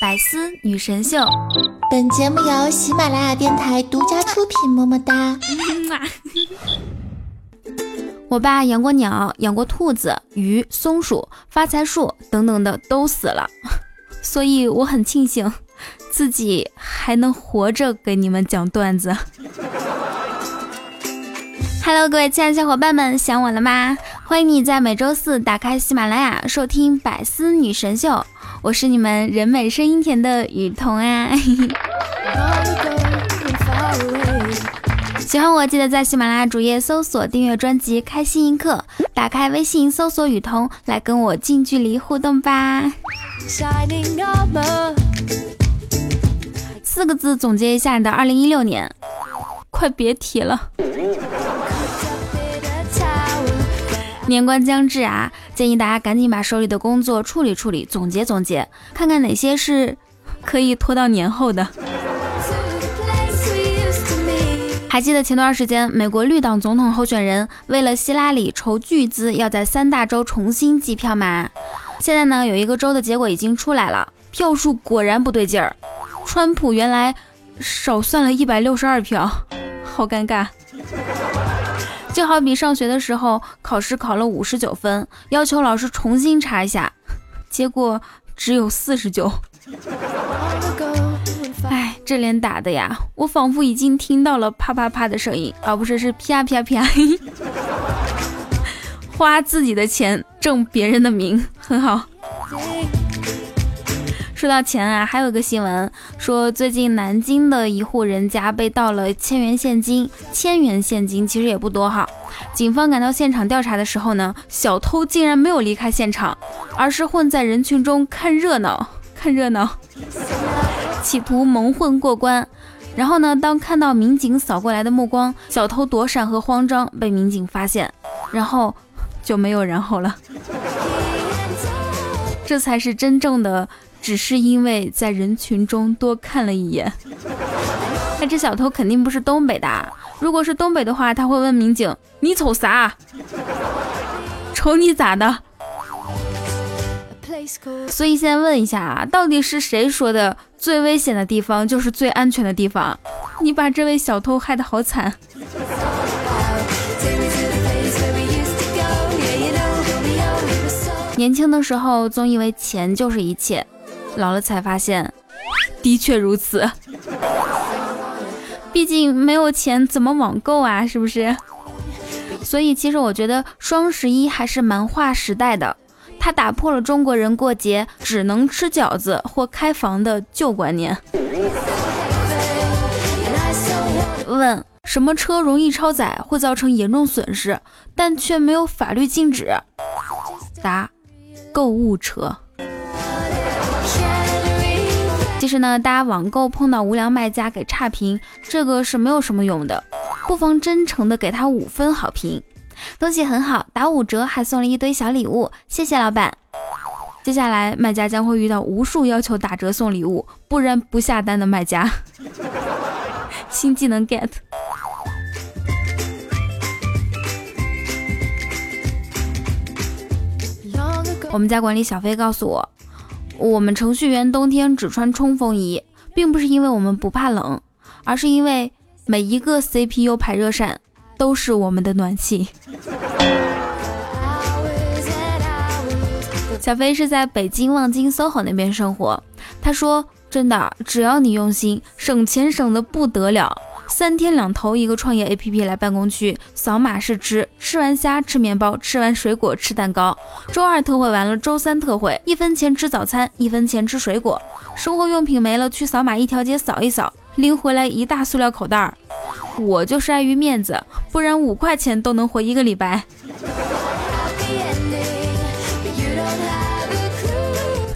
百思女神秀，本节目由喜马拉雅电台独家出品，么么哒。我爸养过鸟，养过兔子、鱼、松鼠、发财树等等的都死了，所以我很庆幸自己还能活着给你们讲段子。Hello，各位亲爱的小伙伴们，想我了吗？欢迎你在每周四打开喜马拉雅收听《百思女神秀》，我是你们人美声音甜的雨桐啊。喜欢我记得在喜马拉雅主页搜索订阅专辑《开心一刻》，打开微信搜索雨桐来跟我近距离互动吧。四个字总结一下你的二零一六年，快别提了。年关将至啊，建议大家赶紧把手里的工作处理处理，总结总结，看看哪些是 可以拖到年后的。还记得前段时间，美国绿党总统候选人为了希拉里筹巨资，要在三大州重新计票吗？现在呢，有一个州的结果已经出来了，票数果然不对劲儿，川普原来少算了一百六十二票，好尴尬。就好比上学的时候，考试考了五十九分，要求老师重新查一下，结果只有四十九。哎，这脸打的呀，我仿佛已经听到了啪啪啪的声音，而不是是啪啪啪。花自己的钱挣别人的名，很好。说到钱啊，还有一个新闻说，最近南京的一户人家被盗了千元现金，千元现金其实也不多哈。警方赶到现场调查的时候呢，小偷竟然没有离开现场，而是混在人群中看热闹，看热闹，企图蒙混过关。然后呢，当看到民警扫过来的目光，小偷躲闪和慌张被民警发现，然后就没有然后了。这才是真正的。只是因为在人群中多看了一眼，那这小偷肯定不是东北的。如果是东北的话，他会问民警：“你瞅啥？瞅你咋的？”所以先问一下啊，到底是谁说的最危险的地方就是最安全的地方？你把这位小偷害得好惨。年轻的时候总以为钱就是一切。老了才发现，的确如此。毕竟没有钱怎么网购啊？是不是？所以其实我觉得双十一还是蛮划时代的，它打破了中国人过节只能吃饺子或开房的旧观念。问：什么车容易超载，会造成严重损失，但却没有法律禁止？答：购物车。其实呢，大家网购碰到无良卖家给差评，这个是没有什么用的，不妨真诚的给他五分好评，东西很好，打五折，还送了一堆小礼物，谢谢老板。接下来卖家将会遇到无数要求打折送礼物，不然不下单的卖家。新技能 get。我们家管理小飞告诉我。我们程序员冬天只穿冲锋衣，并不是因为我们不怕冷，而是因为每一个 CPU 排热扇都是我们的暖气。小飞是在北京望京 SOHO 那边生活，他说：“真的，只要你用心，省钱省得不得了。”三天两头一个创业 APP 来办公区扫码试吃，吃完虾吃面包，吃完水果吃蛋糕。周二特惠完了，周三特惠，一分钱吃早餐，一分钱吃水果。生活用品没了，去扫码一条街扫一扫，拎回来一大塑料口袋儿。我就是碍于面子，不然五块钱都能活一个礼拜。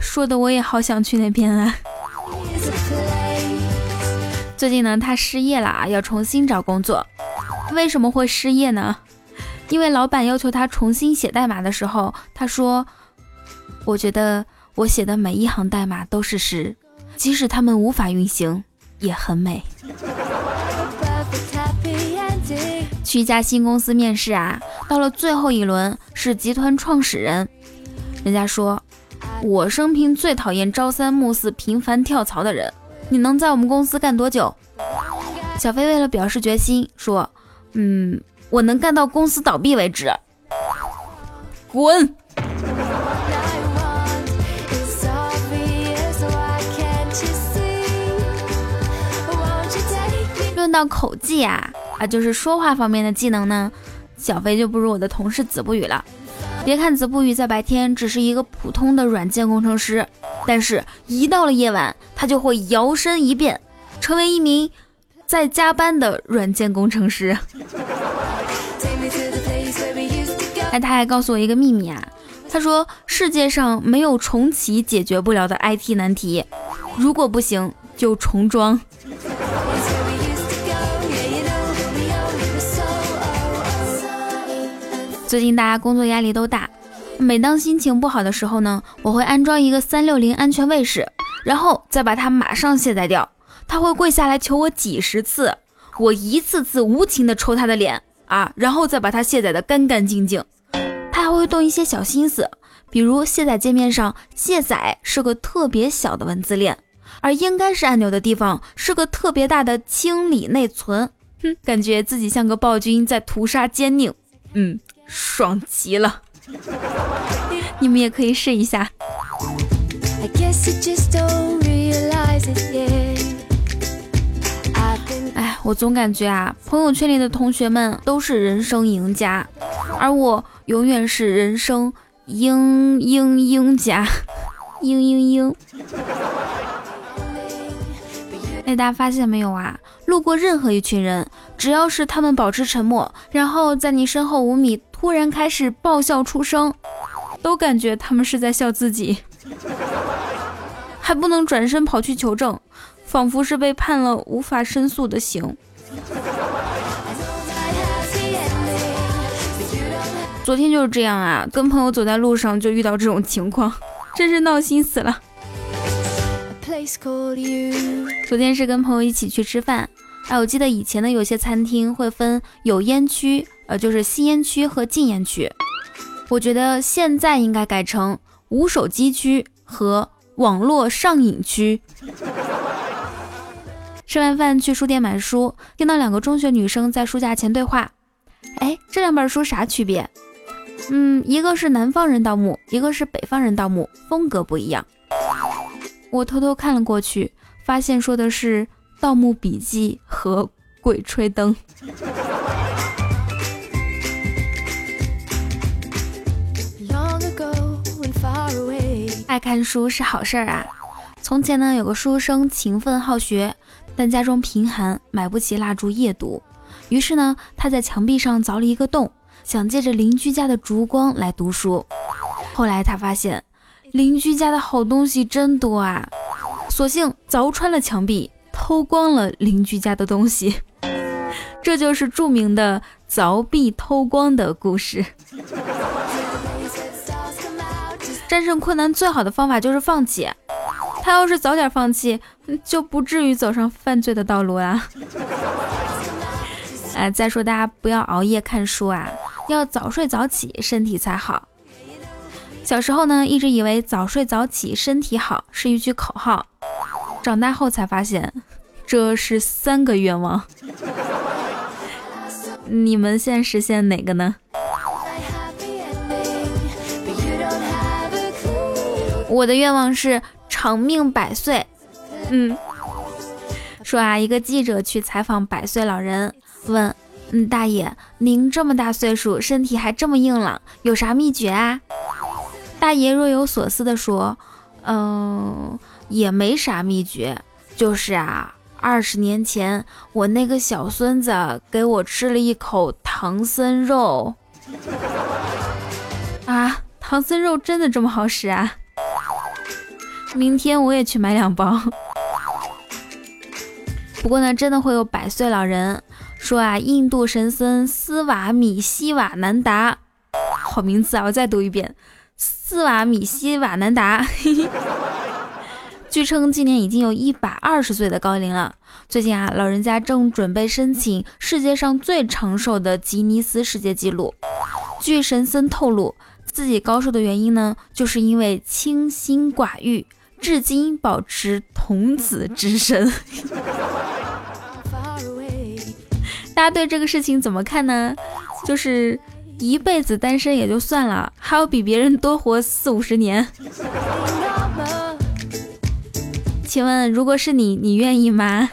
说的我也好想去那边啊。最近呢，他失业了啊，要重新找工作。为什么会失业呢？因为老板要求他重新写代码的时候，他说：“我觉得我写的每一行代码都是诗，即使他们无法运行，也很美。”去一家新公司面试啊，到了最后一轮是集团创始人，人家说：“我生平最讨厌朝三暮四、频繁跳槽的人。你能在我们公司干多久？小飞为了表示决心，说：“嗯，我能干到公司倒闭为止。”滚！论到口技啊啊，就是说话方面的技能呢，小飞就不如我的同事子不语了。别看子不语在白天只是一个普通的软件工程师，但是一到了夜晚，他就会摇身一变，成为一名在加班的软件工程师。哎，他还告诉我一个秘密啊，他说世界上没有重启解决不了的 IT 难题，如果不行就重装。最近大家工作压力都大，每当心情不好的时候呢，我会安装一个三六零安全卫士，然后再把它马上卸载掉。他会跪下来求我几十次，我一次次无情的抽他的脸啊，然后再把它卸载的干干净净。他还会动一些小心思，比如卸载界面上卸载是个特别小的文字链，而应该是按钮的地方是个特别大的清理内存。哼，感觉自己像个暴君在屠杀奸佞。嗯。爽极了，你们也可以试一下。哎，我总感觉啊，朋友圈里的同学们都是人生赢家，而我永远是人生嘤嘤嘤家，嘤嘤嘤。哎，大家发现没有啊？路过任何一群人，只要是他们保持沉默，然后在你身后五米。突然开始爆笑出声，都感觉他们是在笑自己，还不能转身跑去求证，仿佛是被判了无法申诉的刑。昨天就是这样啊，跟朋友走在路上就遇到这种情况，真是闹心死了。昨天是跟朋友一起去吃饭，哎，我记得以前的有些餐厅会分有烟区。呃，就是吸烟区和禁烟区，我觉得现在应该改成无手机区和网络上瘾区。吃完饭去书店买书，听到两个中学女生在书架前对话。哎，这两本书啥区别？嗯，一个是南方人盗墓，一个是北方人盗墓，风格不一样。我偷偷看了过去，发现说的是《盗墓笔记》和《鬼吹灯》。看书是好事儿啊！从前呢，有个书生勤奋好学，但家中贫寒，买不起蜡烛夜读。于是呢，他在墙壁上凿了一个洞，想借着邻居家的烛光来读书。后来他发现邻居家的好东西真多啊，索性凿穿了墙壁，偷光了邻居家的东西。这就是著名的凿壁偷光的故事。战胜困难最好的方法就是放弃。他要是早点放弃，就不至于走上犯罪的道路啊！哎，再说大家不要熬夜看书啊，要早睡早起，身体才好。小时候呢，一直以为早睡早起身体好是一句口号，长大后才发现这是三个愿望。你们现实现哪个呢？我的愿望是长命百岁。嗯，说啊，一个记者去采访百岁老人，问：“嗯，大爷，您这么大岁数，身体还这么硬朗，有啥秘诀啊？”大爷若有所思地说：“嗯，也没啥秘诀，就是啊，二十年前我那个小孙子给我吃了一口唐僧肉。啊，唐僧肉真的这么好使啊？”明天我也去买两包。不过呢，真的会有百岁老人说啊，印度神僧斯瓦米西瓦南达，好名字啊！我再读一遍，斯瓦米西瓦南达。据称今年已经有一百二十岁的高龄了。最近啊，老人家正准备申请世界上最长寿的吉尼斯世界纪录。据神僧透露。自己高寿的原因呢，就是因为清心寡欲，至今保持童子之身。大家对这个事情怎么看呢？就是一辈子单身也就算了，还要比别人多活四五十年。请问，如果是你，你愿意吗？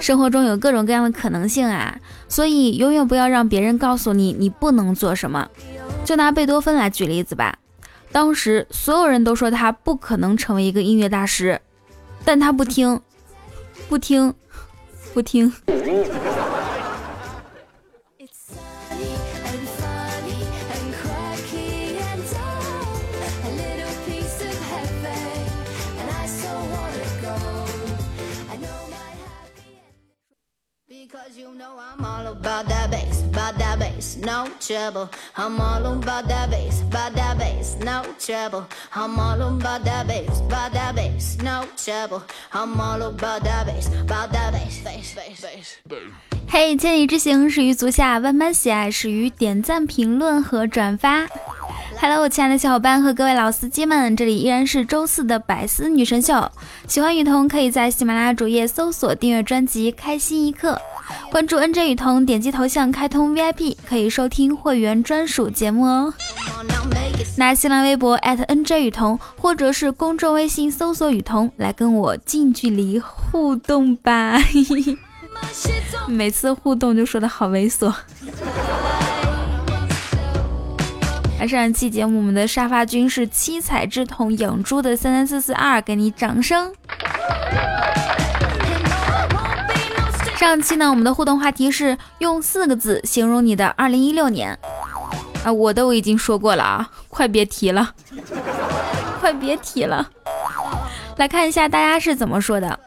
生活中有各种各样的可能性啊，所以永远不要让别人告诉你你不能做什么。就拿贝多芬来举例子吧，当时所有人都说他不可能成为一个音乐大师，但他不听，不听，不听。嘿，千里之行始于足下，万般喜爱始于点赞、评论和转发。Hello，我亲爱的小伙伴和各位老司机们，这里依然是周四的百思女神秀。喜欢雨桐，可以在喜马拉雅主页搜索订阅专辑《开心一刻》。关注 NJ 雨桐，点击头像开通 VIP，可以收听会员专属节目哦。那新浪微博 @NJ 雨桐，或者是公众微信搜索雨桐，来跟我近距离互动吧。每次互动就说的好猥琐。上一期节目，我们的沙发君是七彩之瞳养猪的三三四四二，给你掌声。上期呢，我们的互动话题是用四个字形容你的二零一六年啊，我都已经说过了啊，快别提了，快别提了。来看一下大家是怎么说的。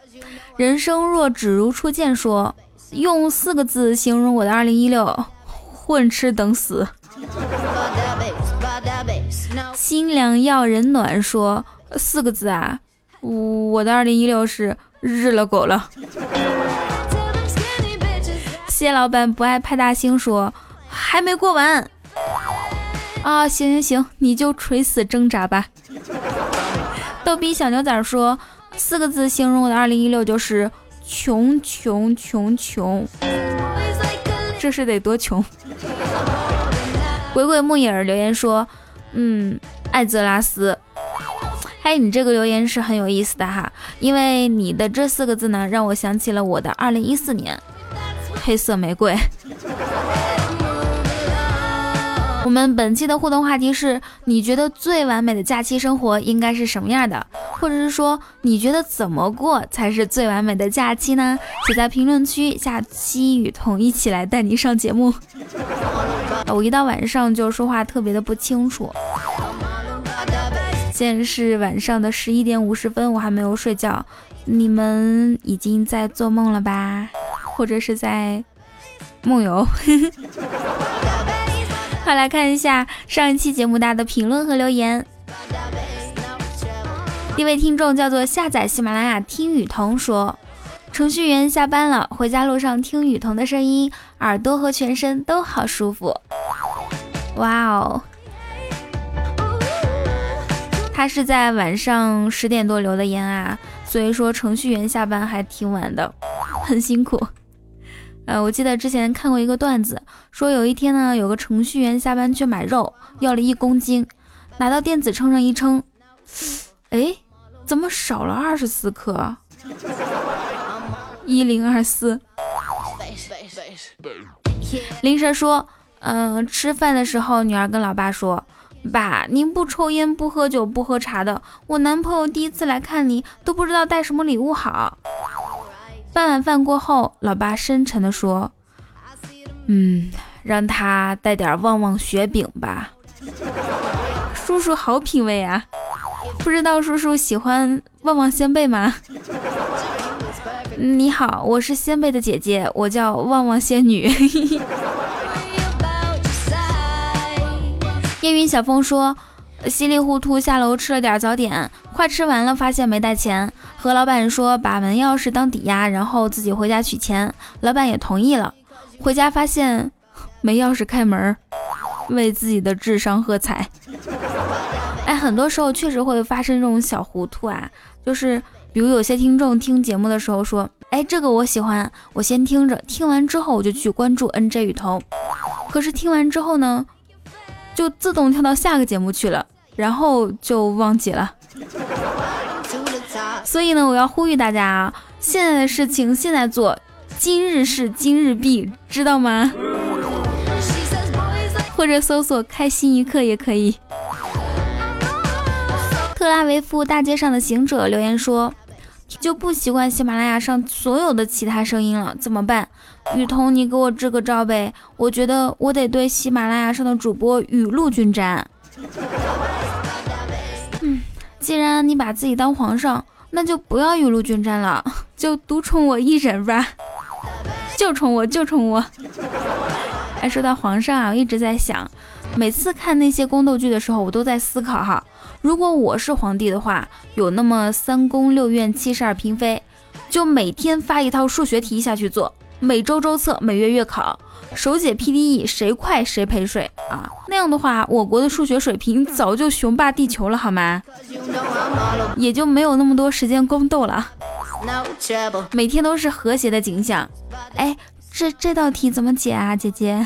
人生若只如初见，说用四个字形容我的二零一六，混吃等死。心凉要人暖，说四个字啊，我的二零一六是日了狗了。谢老板不爱派大星说还没过完啊！行行行，你就垂死挣扎吧。逗比小牛仔说四个字形容我的二零一六就是穷穷穷穷，这是得多穷？鬼鬼木影留言说嗯，艾泽拉斯。哎，你这个留言是很有意思的哈，因为你的这四个字呢，让我想起了我的二零一四年。黑色玫瑰。我们本期的互动话题是：你觉得最完美的假期生活应该是什么样的？或者是说，你觉得怎么过才是最完美的假期呢？写在评论区，下期雨桐一起来带你上节目。我一到晚上就说话特别的不清楚。现在是晚上的十一点五十分，我还没有睡觉，你们已经在做梦了吧？或者是在梦游。快来看一下上一期节目大家的评论和留言。一位听众叫做下载喜马拉雅听雨桐说：“程序员下班了，回家路上听雨桐的声音，耳朵和全身都好舒服。”哇哦！他是在晚上十点多留的言啊，所以说程序员下班还挺晚的，很辛苦。呃，我记得之前看过一个段子，说有一天呢，有个程序员下班去买肉，要了一公斤，拿到电子秤上一称，哎，怎么少了二十四克？一零二四。林婶说，嗯，吃饭的时候，女儿跟老爸说，爸，您不抽烟，不喝酒，不喝茶的，我男朋友第一次来看你，都不知道带什么礼物好。饭晚饭过后，老爸深沉地说：“嗯，让他带点旺旺雪饼吧。”叔叔好品味啊！不知道叔叔喜欢旺旺仙贝吗？你好，我是仙贝的姐姐，我叫旺旺仙女。烟云小风说：“稀里糊涂下楼吃了点早点，快吃完了发现没带钱，和老板说把门钥匙当抵押，然后自己回家取钱，老板也同意了。回家发现 没钥匙开门，为自己的智商喝彩。哎，很多时候确实会发生这种小糊涂啊，就是比如有些听众听节目的时候说，哎，这个我喜欢，我先听着，听完之后我就去关注 NJ 雨桐，可是听完之后呢？就自动跳到下个节目去了，然后就忘记了。所以呢，我要呼吁大家啊，现在的事情现在做，今日事今日毕，知道吗？或者搜索“开心一刻”也可以。特拉维夫大街上的行者留言说。就不习惯喜马拉雅上所有的其他声音了，怎么办？雨桐，你给我支个招呗！我觉得我得对喜马拉雅上的主播雨露均沾。嗯，既然你把自己当皇上，那就不要雨露均沾了，就独宠我一人吧，就宠我，就宠我。哎，说到皇上啊，我一直在想，每次看那些宫斗剧的时候，我都在思考哈。如果我是皇帝的话，有那么三宫六院七十二嫔妃，就每天发一套数学题下去做，每周周测，每月月考，手写 PDE，谁快谁陪睡啊！那样的话，我国的数学水平早就雄霸地球了，好吗？也就没有那么多时间宫斗了，每天都是和谐的景象。哎，这这道题怎么解啊，姐姐？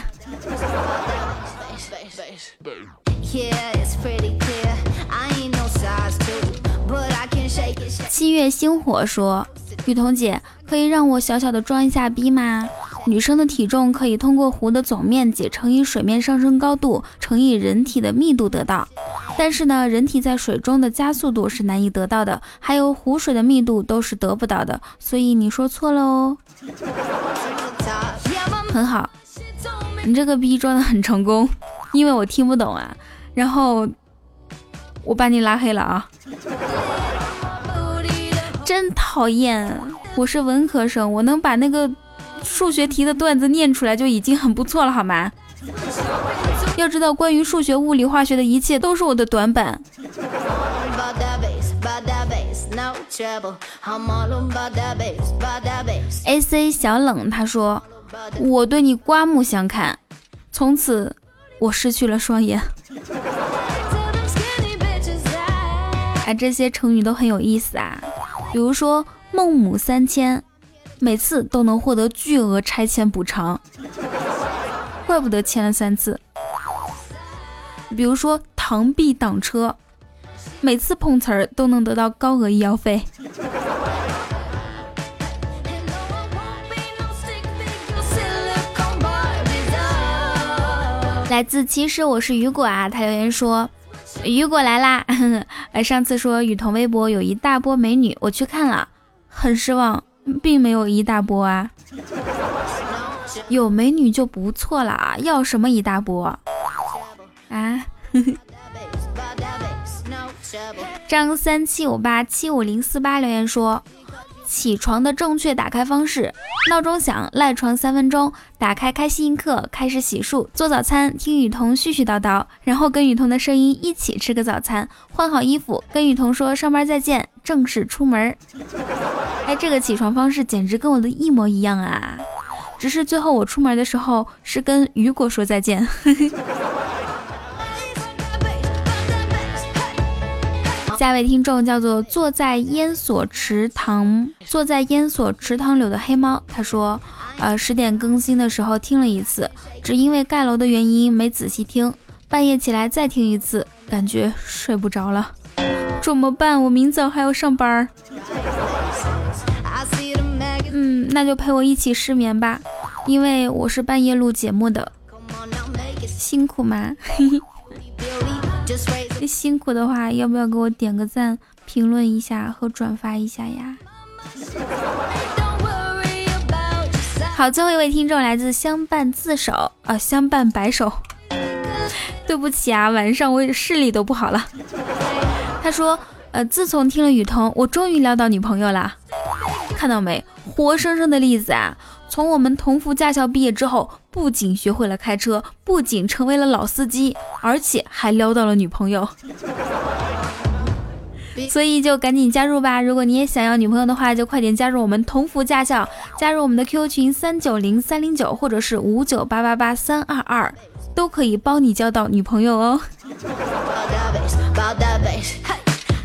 七月星火说：“雨桐姐，可以让我小小的装一下逼吗？女生的体重可以通过湖的总面积乘以水面上升高度乘以人体的密度得到，但是呢，人体在水中的加速度是难以得到的，还有湖水的密度都是得不到的，所以你说错了哦。很好，你这个逼装的很成功，因为我听不懂啊，然后我把你拉黑了啊。”真讨厌！我是文科生，我能把那个数学题的段子念出来就已经很不错了，好吗？要知道，关于数学、物理、化学的一切都是我的短板。A C 小冷他说：“我对你刮目相看，从此我失去了双眼。”哎，这些成语都很有意思啊。比如说孟母三迁，每次都能获得巨额拆迁补偿，怪不得签了三次。比如说螳臂挡车，每次碰瓷儿都能得到高额医药费。来自其实我是雨果啊，他留言说。雨果来啦！呃，上次说雨桐微博有一大波美女，我去看了，很失望，并没有一大波啊。有美女就不错了，要什么一大波啊？张三七五八七五零四八留言说。起床的正确打开方式：闹钟响，赖床三分钟，打开开心一刻，开始洗漱，做早餐，听雨桐絮絮叨叨，然后跟雨桐的声音一起吃个早餐，换好衣服，跟雨桐说上班再见，正式出门。哎，这个起床方式简直跟我的一模一样啊！只是最后我出门的时候是跟雨果说再见。下位听众叫做坐在烟锁池塘，坐在烟锁池塘柳的黑猫。他说，呃，十点更新的时候听了一次，只因为盖楼的原因没仔细听，半夜起来再听一次，感觉睡不着了，怎么办？我明早还要上班。嗯，那就陪我一起失眠吧，因为我是半夜录节目的，辛苦吗？辛苦的话，要不要给我点个赞、评论一下和转发一下呀？好，最后一位听众来自相伴自首啊，相伴白首。对不起啊，晚上我视力都不好了。他说，呃，自从听了雨桐，我终于撩到女朋友了。看到没，活生生的例子啊！从我们同福驾校毕业之后，不仅学会了开车，不仅成为了老司机，而且还撩到了女朋友。所以就赶紧加入吧！如果你也想要女朋友的话，就快点加入我们同福驾校，加入我们的 QQ 群三九零三零九或者是五九八八八三二二，都可以帮你交到女朋友哦。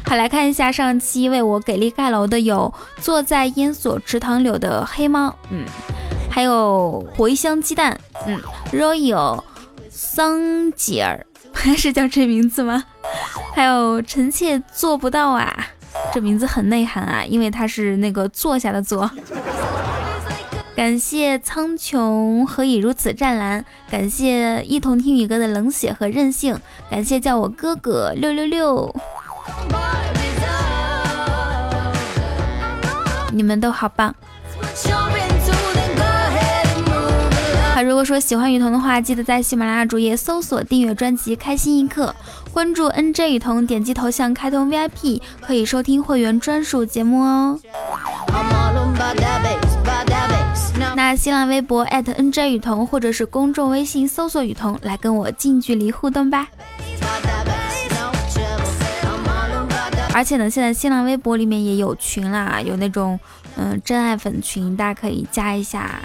好，来看一下上期为我给力盖楼的有坐在烟锁池塘柳的黑猫，嗯，还有茴香鸡蛋，嗯，Royal 桑吉尔，是叫这名字吗？还有臣妾做不到啊，这名字很内涵啊，因为它是那个坐下的坐。感谢苍穹何以如此湛蓝，感谢一同听雨哥的冷血和任性，感谢叫我哥哥六六六。你们都好棒！好，如果说喜欢雨桐的话，记得在喜马拉雅主页搜索订阅专辑《开心一刻》，关注 NJ 雨桐，点击头像开通 VIP，可以收听会员专属节目哦。那新浪微博 @NJ 雨桐，或者是公众微信搜索雨桐，来跟我近距离互动吧。而且呢，现在新浪微博里面也有群啦，有那种嗯真爱粉群，大家可以加一下。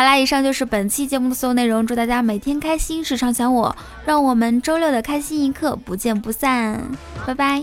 好啦，以上就是本期节目的所有内容，祝大家每天开心，时常想我，让我们周六的开心一刻不见不散，拜拜。